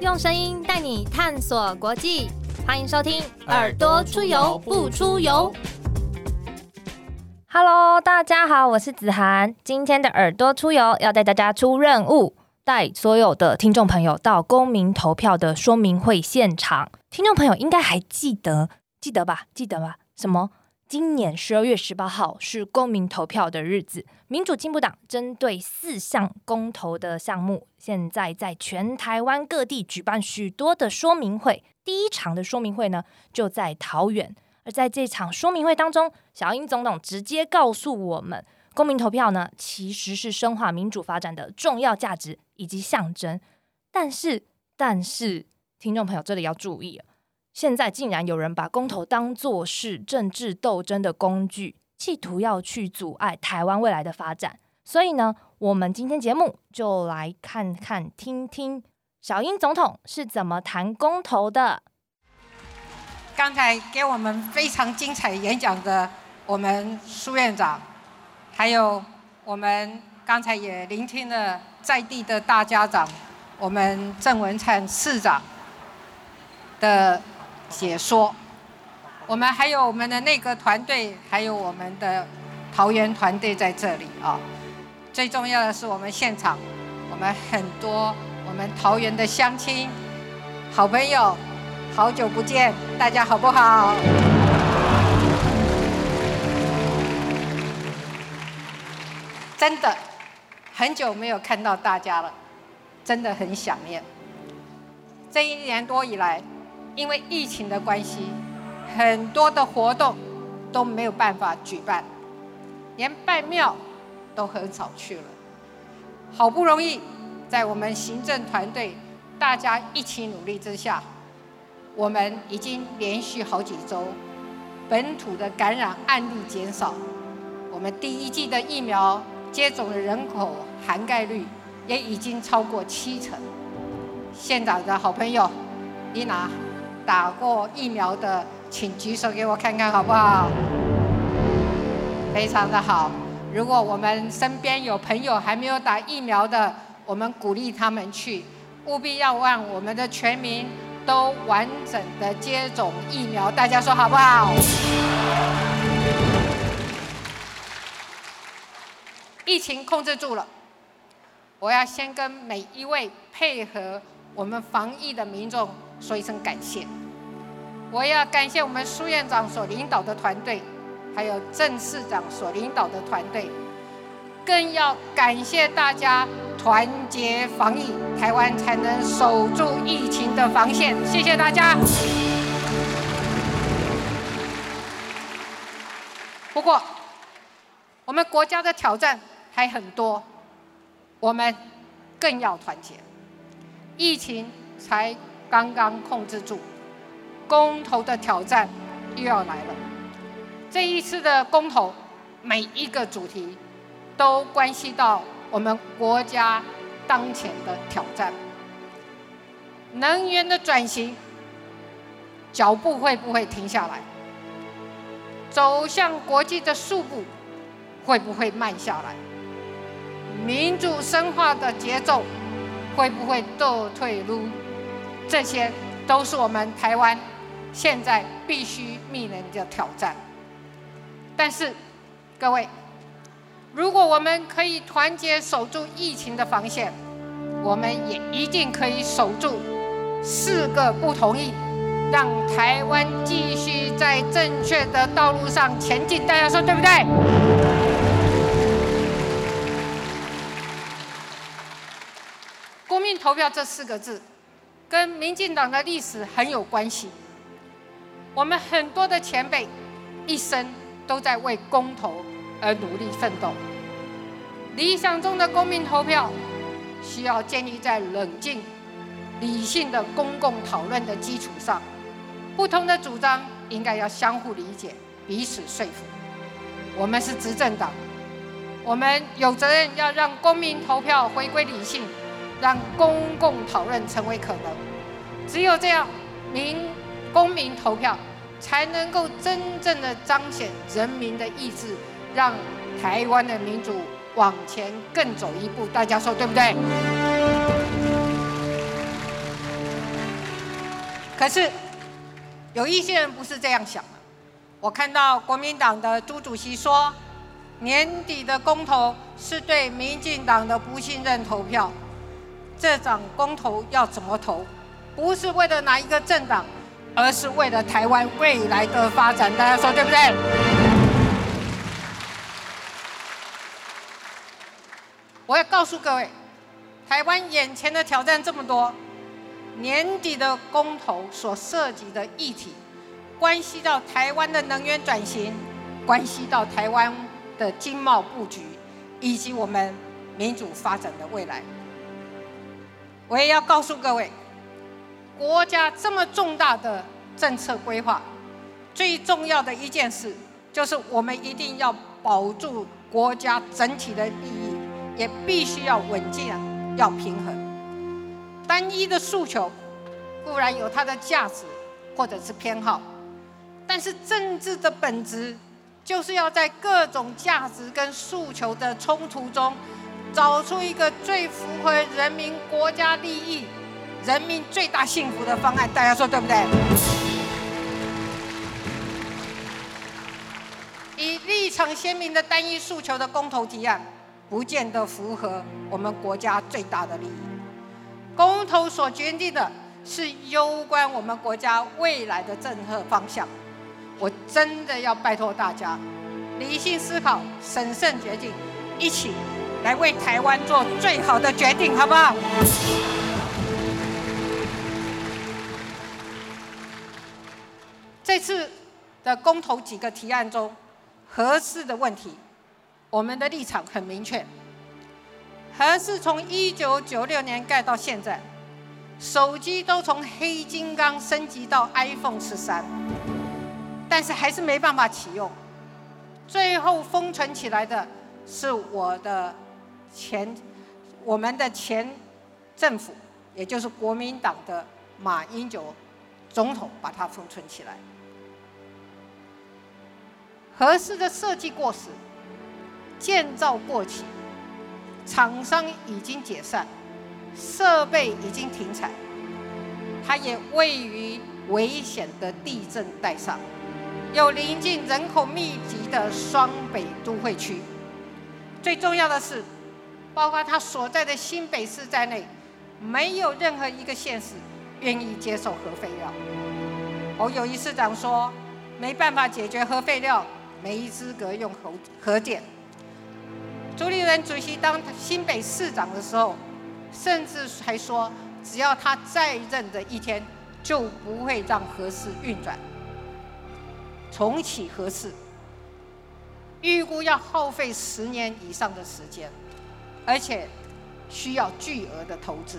用声音带你探索国际，欢迎收听《耳朵出游不出游》。Hello，大家好，我是子涵。今天的耳朵出游要带大家出任务，带所有的听众朋友到公民投票的说明会现场。听众朋友应该还记得，记得吧？记得吧？什么？今年十二月十八号是公民投票的日子，民主进步党针对四项公投的项目，现在在全台湾各地举办许多的说明会。第一场的说明会呢，就在桃园。而在这场说明会当中，小英总统直接告诉我们，公民投票呢，其实是深化民主发展的重要价值以及象征。但是，但是，听众朋友这里要注意现在竟然有人把公投当作是政治斗争的工具，企图要去阻碍台湾未来的发展。所以呢，我们今天节目就来看看、听听小英总统是怎么谈公投的。刚才给我们非常精彩演讲的我们苏院长，还有我们刚才也聆听了在地的大家长，我们郑文灿市长的。解说，我们还有我们的内阁团队，还有我们的桃园团队在这里啊。最重要的是，我们现场，我们很多我们桃园的乡亲、好朋友，好久不见，大家好不好？真的很久没有看到大家了，真的很想念。这一年多以来。因为疫情的关系，很多的活动都没有办法举办，连拜庙都很少去了。好不容易在我们行政团队大家一起努力之下，我们已经连续好几周本土的感染案例减少，我们第一季的疫苗接种的人口涵盖率也已经超过七成。县长的好朋友，丽娜。打过疫苗的，请举手给我看看好不好？非常的好。如果我们身边有朋友还没有打疫苗的，我们鼓励他们去，务必要让我们的全民都完整的接种疫苗。大家说好不好？疫情控制住了，我要先跟每一位配合我们防疫的民众说一声感谢。我要感谢我们苏院长所领导的团队，还有郑市长所领导的团队，更要感谢大家团结防疫，台湾才能守住疫情的防线。谢谢大家。不过，我们国家的挑战还很多，我们更要团结。疫情才刚刚控制住。公投的挑战又要来了。这一次的公投，每一个主题都关系到我们国家当前的挑战。能源的转型脚步会不会停下来？走向国际的速步会不会慢下来？民主深化的节奏会不会倒退路？这些都是我们台湾。现在必须面临的挑战，但是各位，如果我们可以团结守住疫情的防线，我们也一定可以守住四个不同意，让台湾继续在正确的道路上前进。大家说对不对？公民投票这四个字，跟民进党的历史很有关系。我们很多的前辈一生都在为公投而努力奋斗。理想中的公民投票需要建立在冷静、理性的公共讨论的基础上，不同的主张应该要相互理解、彼此说服。我们是执政党，我们有责任要让公民投票回归理性，让公共讨论成为可能。只有这样，民。公民投票才能够真正的彰显人民的意志，让台湾的民主往前更走一步。大家说对不对？可是有一些人不是这样想的。我看到国民党的朱主席说，年底的公投是对民进党的不信任投票。这场公投要怎么投？不是为了哪一个政党，而是为了台湾未来的发展。大家说对不对？我要告诉各位，台湾眼前的挑战这么多，年底的公投所涉及的议题，关系到台湾的能源转型，关系到台湾的经贸布局，以及我们民主发展的未来。我也要告诉各位，国家这么重大的政策规划，最重要的一件事，就是我们一定要保住国家整体的利益。也必须要稳健，要平衡。单一的诉求固然有它的价值或者是偏好，但是政治的本质就是要在各种价值跟诉求的冲突中，找出一个最符合人民国家利益、人民最大幸福的方案。大家说对不对？以立场鲜明的单一诉求的公投提案。不见得符合我们国家最大的利益。公投所决定的是攸关我们国家未来的政策方向。我真的要拜托大家，理性思考，审慎决定，一起来为台湾做最好的决定，好不好？这次的公投几个提案中，合适的问题。我们的立场很明确，还是从一九九六年盖到现在，手机都从黑金刚升级到 iPhone 十三，但是还是没办法启用。最后封存起来的是我的前我们的前政府，也就是国民党的马英九总统把它封存起来。合适的设计过时。建造过期，厂商已经解散，设备已经停产，它也位于危险的地震带上，又临近人口密集的双北都会区。最重要的是，包括他所在的新北市在内，没有任何一个县市愿意接受核废料。我有一市长说，没办法解决核废料，没资格用核核电。朱立伦主席当新北市长的时候，甚至还说，只要他在任的一天，就不会让核四运转，重启核四，预估要耗费十年以上的时间，而且需要巨额的投资。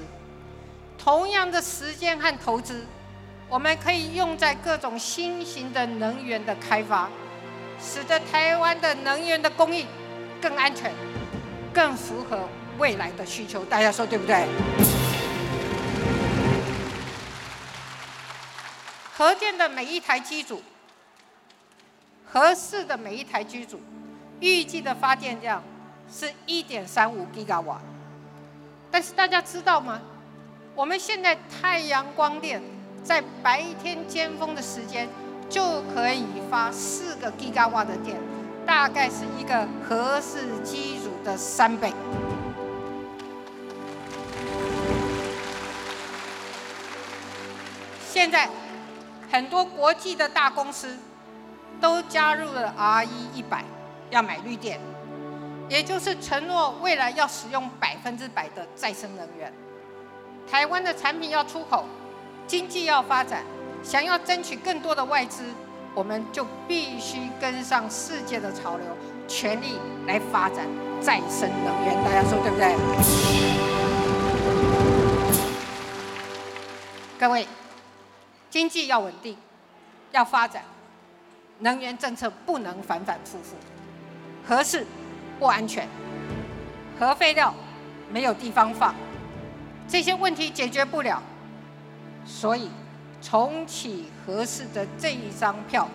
同样的时间和投资，我们可以用在各种新型的能源的开发，使得台湾的能源的供应更安全。更符合未来的需求，大家说对不对？核电的每一台机组，核四的每一台机组，预计的发电量是一点三五吉瓦。但是大家知道吗？我们现在太阳光电在白天尖峰的时间就可以发四个吉瓦的电。大概是一个合适机组的三倍。现在很多国际的大公司都加入了 RE 一百，要买绿电，也就是承诺未来要使用百分之百的再生能源。台湾的产品要出口，经济要发展，想要争取更多的外资。我们就必须跟上世界的潮流，全力来发展再生能源。大家说对不对？各位，经济要稳定，要发展，能源政策不能反反复复。合适不安全，核废料没有地方放，这些问题解决不了，所以。重启合适的这一张票，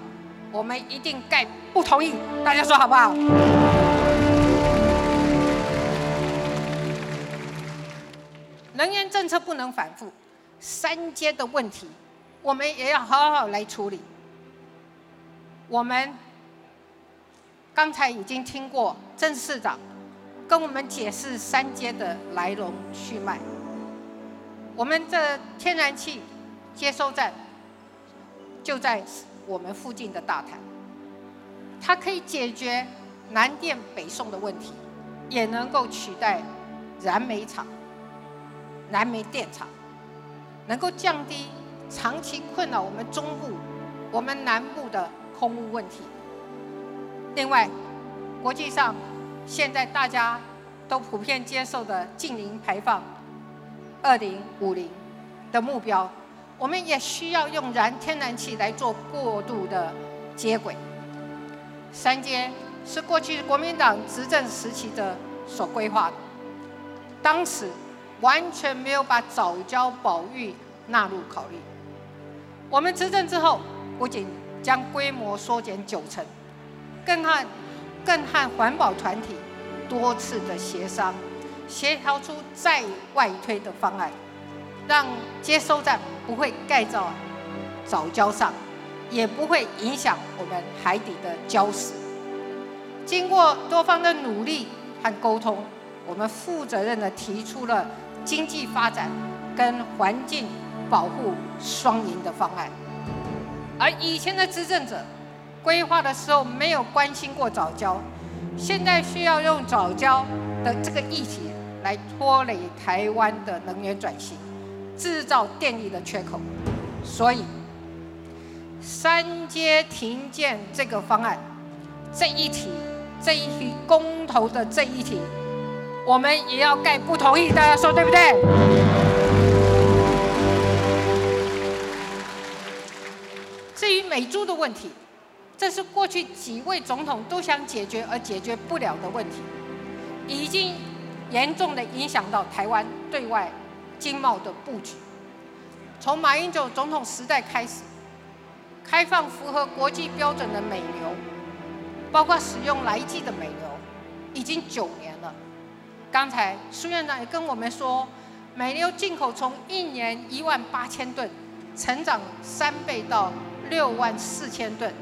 我们一定盖不同意。大家说好不好？能源政策不能反复，三阶的问题我们也要好好来处理。我们刚才已经听过郑市长跟我们解释三阶的来龙去脉。我们这天然气接收站就在我们附近的大潭，它可以解决南电北送的问题，也能够取代燃煤厂、燃煤电厂，能够降低长期困扰我们中部、我们南部的。空污问题。另外，国际上现在大家都普遍接受的近零排放、二零五零的目标，我们也需要用燃天然气来做过渡的接轨。三阶是过去国民党执政时期的所规划的，当时完全没有把早教保育纳入考虑。我们执政之后，不仅将规模缩减九成，更和更和环保团体多次的协商，协调出再外推的方案，让接收站不会盖造早礁上，也不会影响我们海底的礁石。经过多方的努力和沟通，我们负责任的提出了经济发展跟环境保护双赢的方案。而以前的执政者规划的时候没有关心过早教，现在需要用早教的这个议题来拖累台湾的能源转型，制造电力的缺口，所以三阶停建这个方案这一题这一题公投的这一题，我们也要盖不同意，大家说对不对？至于美猪的问题，这是过去几位总统都想解决而解决不了的问题，已经严重的影响到台湾对外经贸的布局。从马英九总统时代开始，开放符合国际标准的美牛，包括使用来记的美牛，已经九年了。刚才苏院长也跟我们说，美牛进口从一年一万八千吨，成长三倍到。六万四千吨，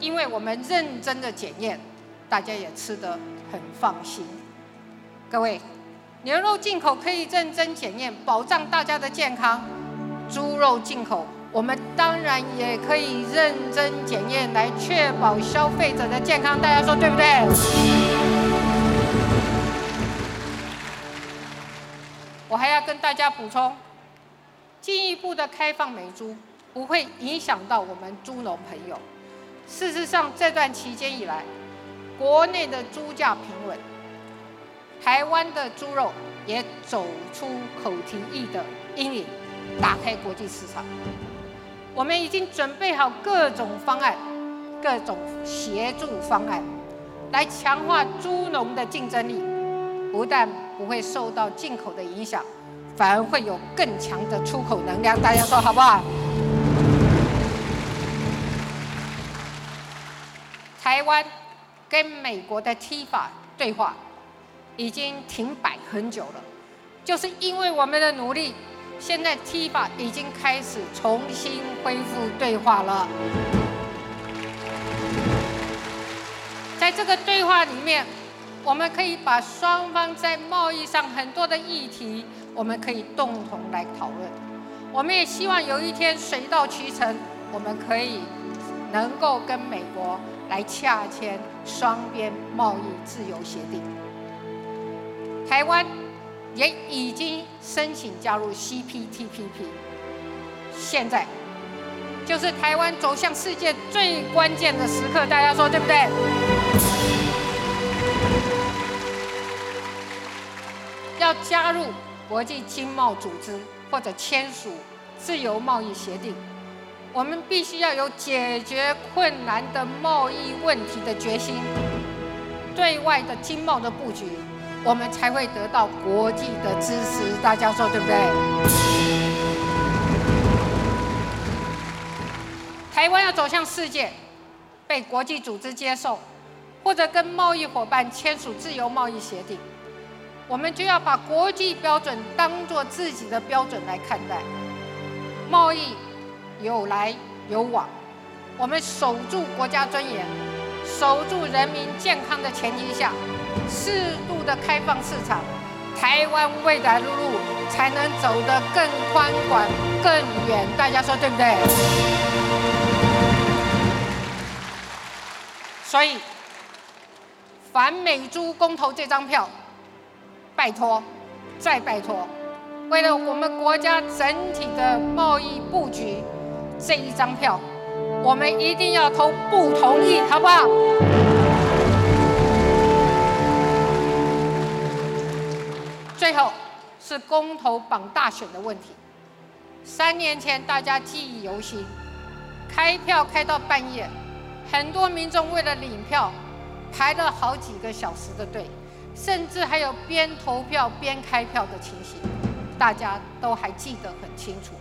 因为我们认真的检验，大家也吃得很放心。各位，牛肉进口可以认真检验，保障大家的健康；猪肉进口，我们当然也可以认真检验，来确保消费者的健康。大家说对不对？我还要跟大家补充，进一步的开放美猪。不会影响到我们猪农朋友。事实上，这段期间以来，国内的猪价平稳，台湾的猪肉也走出口蹄疫的阴影，打开国际市场。我们已经准备好各种方案、各种协助方案，来强化猪农的竞争力，不但不会受到进口的影响，反而会有更强的出口能量。大家说好不好？台湾跟美国的 T 法对话已经停摆很久了，就是因为我们的努力，现在 T 法已经开始重新恢复对话了。在这个对话里面，我们可以把双方在贸易上很多的议题，我们可以共同来讨论。我们也希望有一天水到渠成，我们可以能够跟美国。来洽签双边贸易自由协定，台湾也已经申请加入 CPTPP，现在就是台湾走向世界最关键的时刻，大家说对不对？要加入国际经贸组织或者签署自由贸易协定。我们必须要有解决困难的贸易问题的决心，对外的经贸的布局，我们才会得到国际的支持。大家说对不对？台湾要走向世界，被国际组织接受，或者跟贸易伙伴签署自由贸易协定，我们就要把国际标准当做自己的标准来看待贸易。有来有往。我们守住国家尊严，守住人民健康的前提下，适度的开放市场，台湾未来的路才能走得更宽广、更远。大家说对不对？所以，反美猪公投这张票，拜托，再拜托，为了我们国家整体的贸易布局，这一张票。我们一定要投不同意，好不好？最后是公投榜大选的问题。三年前大家记忆犹新，开票开到半夜，很多民众为了领票排了好几个小时的队，甚至还有边投票边开票的情形，大家都还记得很清楚。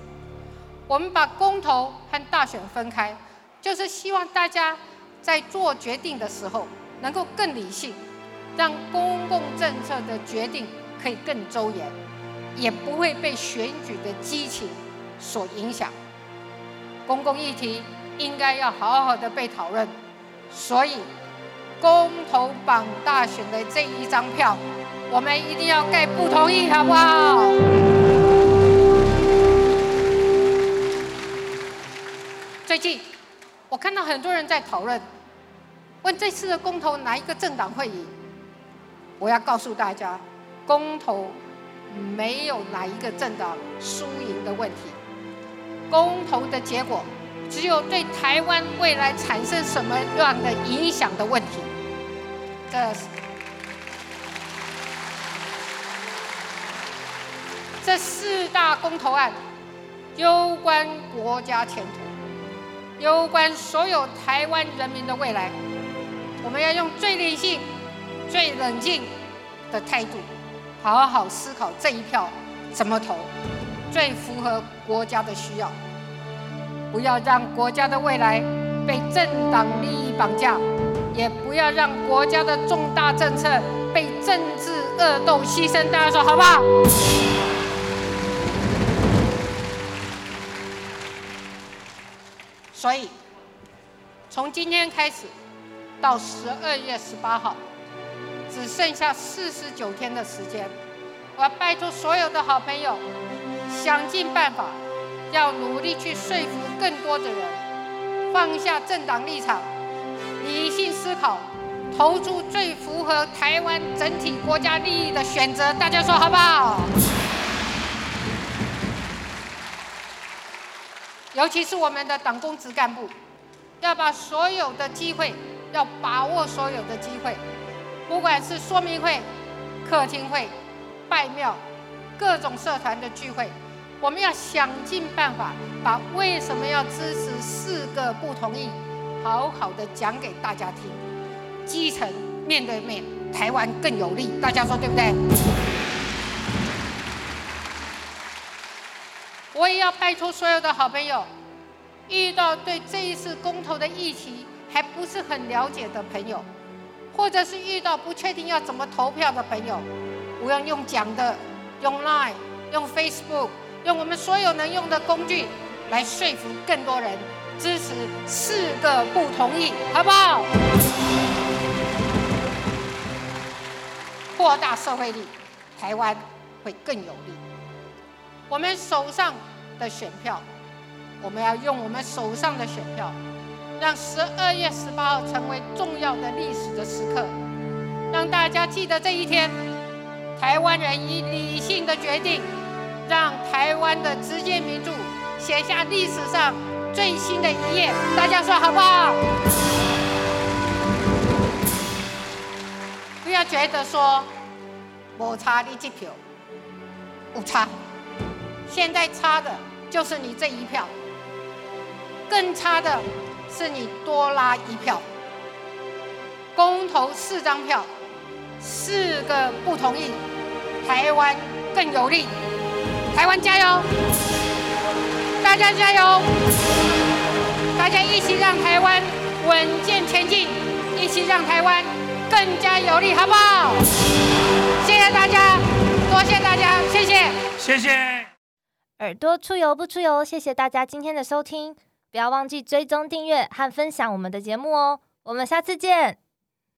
我们把公投和大选分开。就是希望大家在做决定的时候能够更理性，让公共政策的决定可以更周延，也不会被选举的激情所影响。公共议题应该要好好的被讨论，所以公投榜大选的这一张票，我们一定要盖不同意，好不好？最近。我看到很多人在讨论，问这次的公投哪一个政党会赢？我要告诉大家，公投没有哪一个政党输赢的问题，公投的结果只有对台湾未来产生什么样的影响的问题。这这四大公投案攸关国家前途。有关所有台湾人民的未来，我们要用最理性、最冷静的态度，好好思考这一票怎么投，最符合国家的需要。不要让国家的未来被政党利益绑架，也不要让国家的重大政策被政治恶斗牺牲。大家说好不好？所以，从今天开始到十二月十八号，只剩下四十九天的时间。我要拜托所有的好朋友，想尽办法，要努力去说服更多的人，放下政党立场，理性思考，投出最符合台湾整体国家利益的选择。大家说好不好？尤其是我们的党公职干部，要把所有的机会，要把握所有的机会，不管是说明会、客厅会、拜庙、各种社团的聚会，我们要想尽办法，把为什么要支持四个不同意，好好的讲给大家听。基层面对面，台湾更有利，大家说对不对？我也要拜托所有的好朋友，遇到对这一次公投的议题还不是很了解的朋友，或者是遇到不确定要怎么投票的朋友，不要用讲的，用 Line、用 Facebook、用我们所有能用的工具来说服更多人支持四个不同意，好不好？扩大社会力，台湾会更有利。我们手上的选票，我们要用我们手上的选票，让十二月十八号成为重要的历史的时刻，让大家记得这一天，台湾人以理性的决定，让台湾的直接民主写下历史上最新的一页。大家说好不好？不要觉得说，我差你这票，不差。现在差的就是你这一票，更差的是你多拉一票。公投四张票，四个不同意，台湾更有利。台湾加油！大家加油！大家一起让台湾稳健前进，一起让台湾更加有利，好不好？谢谢大家，多谢大家，谢谢，谢谢。耳朵出油不出油，谢谢大家今天的收听，不要忘记追踪订阅和分享我们的节目哦，我们下次见。